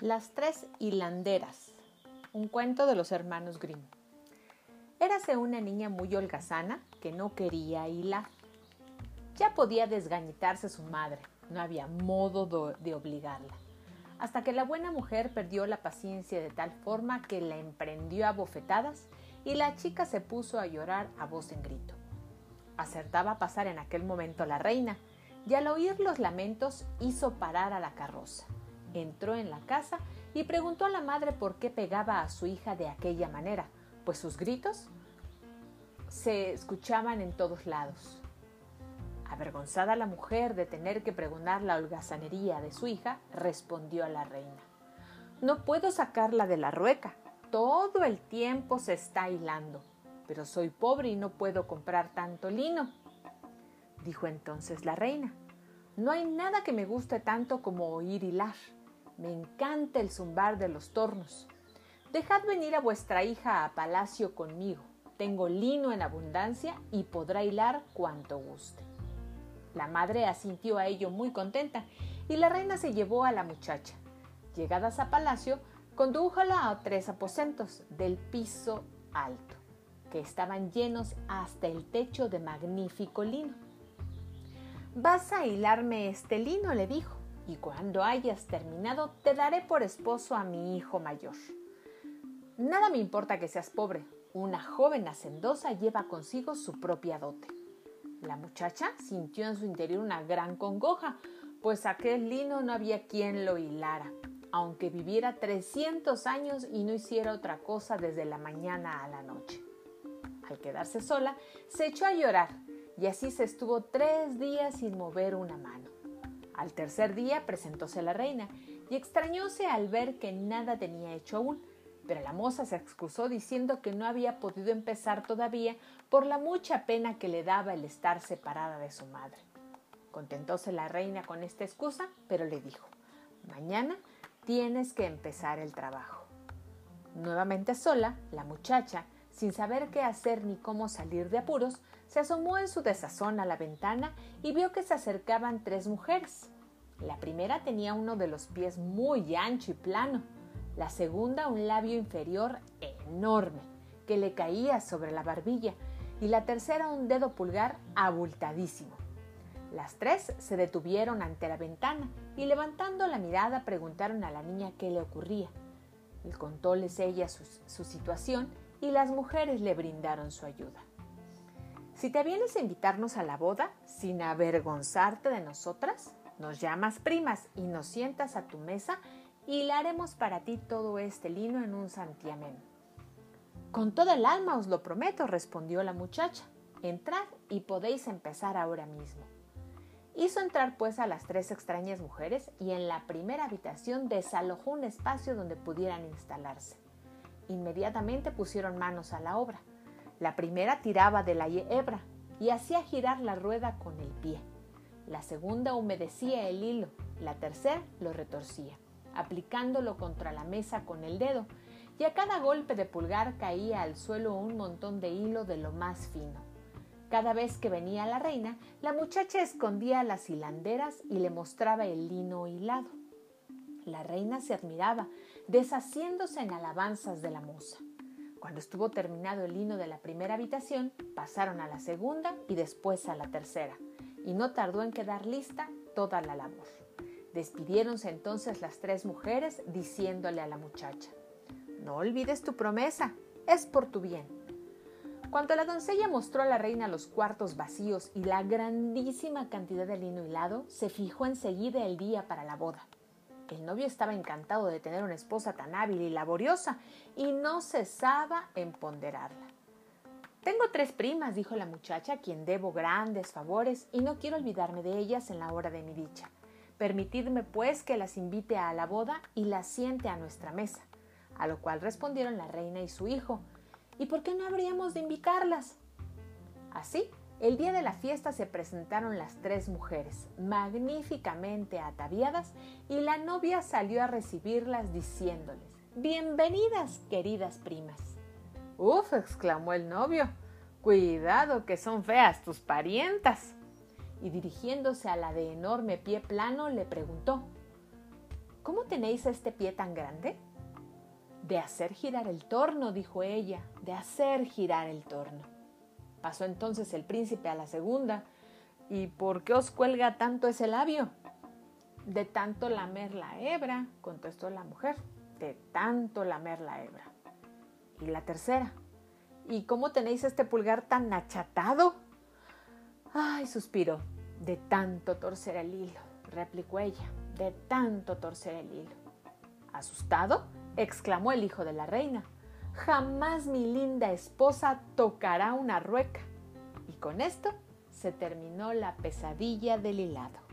Las tres hilanderas. Un cuento de los hermanos Grimm. Érase una niña muy holgazana que no quería hilar. Ya podía desgañitarse su madre, no había modo de obligarla. Hasta que la buena mujer perdió la paciencia de tal forma que la emprendió a bofetadas y la chica se puso a llorar a voz en grito. Acertaba a pasar en aquel momento la reina, y al oír los lamentos hizo parar a la carroza entró en la casa y preguntó a la madre por qué pegaba a su hija de aquella manera, pues sus gritos se escuchaban en todos lados. Avergonzada la mujer de tener que preguntar la holgazanería de su hija, respondió a la reina. No puedo sacarla de la rueca. Todo el tiempo se está hilando, pero soy pobre y no puedo comprar tanto lino. Dijo entonces la reina. No hay nada que me guste tanto como oír hilar. Me encanta el zumbar de los tornos. Dejad venir a vuestra hija a palacio conmigo. Tengo lino en abundancia y podrá hilar cuanto guste. La madre asintió a ello muy contenta y la reina se llevó a la muchacha. Llegadas a palacio, condújola a tres aposentos del piso alto, que estaban llenos hasta el techo de magnífico lino. Vas a hilarme este lino, le dijo y cuando hayas terminado te daré por esposo a mi hijo mayor. Nada me importa que seas pobre. Una joven hacendosa lleva consigo su propia dote. La muchacha sintió en su interior una gran congoja, pues aquel lino no había quien lo hilara, aunque viviera 300 años y no hiciera otra cosa desde la mañana a la noche. Al quedarse sola, se echó a llorar y así se estuvo tres días sin mover una mano. Al tercer día presentóse la reina y extrañóse al ver que nada tenía hecho aún, pero la moza se excusó diciendo que no había podido empezar todavía por la mucha pena que le daba el estar separada de su madre. Contentóse la reina con esta excusa, pero le dijo, mañana tienes que empezar el trabajo. Nuevamente sola, la muchacha, sin saber qué hacer ni cómo salir de apuros, se asomó en su desazón a la ventana y vio que se acercaban tres mujeres. La primera tenía uno de los pies muy ancho y plano, la segunda un labio inferior enorme que le caía sobre la barbilla y la tercera un dedo pulgar abultadísimo. Las tres se detuvieron ante la ventana y levantando la mirada preguntaron a la niña qué le ocurría. Y contóles ella su, su situación y las mujeres le brindaron su ayuda. Si te vienes a invitarnos a la boda sin avergonzarte de nosotras, nos llamas primas y nos sientas a tu mesa haremos para ti todo este lino en un santiamén. Con toda el alma os lo prometo, respondió la muchacha. Entrad y podéis empezar ahora mismo. Hizo entrar pues a las tres extrañas mujeres y en la primera habitación desalojó un espacio donde pudieran instalarse. Inmediatamente pusieron manos a la obra. La primera tiraba de la hebra y hacía girar la rueda con el pie. La segunda humedecía el hilo, la tercera lo retorcía, aplicándolo contra la mesa con el dedo, y a cada golpe de pulgar caía al suelo un montón de hilo de lo más fino. Cada vez que venía la reina, la muchacha escondía las hilanderas y le mostraba el lino hilado. La reina se admiraba, deshaciéndose en alabanzas de la moza. Cuando estuvo terminado el lino de la primera habitación, pasaron a la segunda y después a la tercera, y no tardó en quedar lista toda la labor. Despidiéronse entonces las tres mujeres diciéndole a la muchacha, No olvides tu promesa, es por tu bien. Cuando la doncella mostró a la reina los cuartos vacíos y la grandísima cantidad de lino hilado, se fijó enseguida el día para la boda. El novio estaba encantado de tener una esposa tan hábil y laboriosa y no cesaba en ponderarla. Tengo tres primas, dijo la muchacha, a quien debo grandes favores y no quiero olvidarme de ellas en la hora de mi dicha. Permitidme, pues, que las invite a la boda y las siente a nuestra mesa. A lo cual respondieron la reina y su hijo. ¿Y por qué no habríamos de invitarlas? Así, el día de la fiesta se presentaron las tres mujeres, magníficamente ataviadas, y la novia salió a recibirlas diciéndoles, Bienvenidas, queridas primas. Uf, exclamó el novio, cuidado que son feas tus parientas. Y dirigiéndose a la de enorme pie plano, le preguntó, ¿Cómo tenéis este pie tan grande? De hacer girar el torno, dijo ella, de hacer girar el torno. Pasó entonces el príncipe a la segunda. ¿Y por qué os cuelga tanto ese labio? De tanto lamer la hebra, contestó la mujer, de tanto lamer la hebra. Y la tercera, ¿y cómo tenéis este pulgar tan achatado? Ay, suspiró, de tanto torcer el hilo, replicó ella, de tanto torcer el hilo. Asustado, exclamó el hijo de la reina, jamás mi linda esposa tocará una rueca. Y con esto se terminó la pesadilla del hilado.